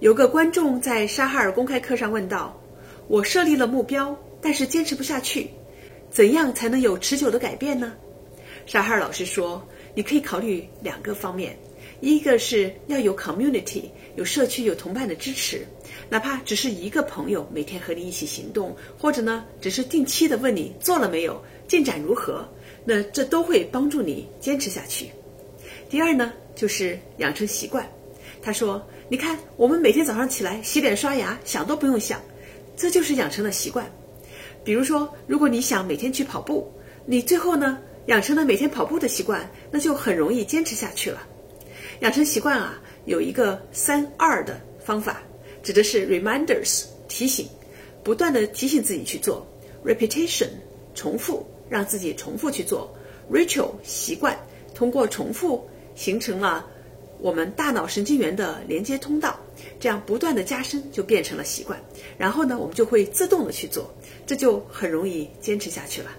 有个观众在沙哈尔公开课上问道：“我设立了目标，但是坚持不下去，怎样才能有持久的改变呢？”沙哈尔老师说：“你可以考虑两个方面，一个是要有 community，有社区、有同伴的支持，哪怕只是一个朋友每天和你一起行动，或者呢，只是定期的问你做了没有，进展如何，那这都会帮助你坚持下去。第二呢，就是养成习惯。”他说：“你看，我们每天早上起来洗脸刷牙，想都不用想，这就是养成了习惯。比如说，如果你想每天去跑步，你最后呢养成了每天跑步的习惯，那就很容易坚持下去了。养成习惯啊，有一个三二的方法，指的是 reminders 提醒，不断的提醒自己去做；repetition 重复，让自己重复去做；ritual 习惯，通过重复形成了。”我们大脑神经元的连接通道，这样不断的加深，就变成了习惯。然后呢，我们就会自动的去做，这就很容易坚持下去了。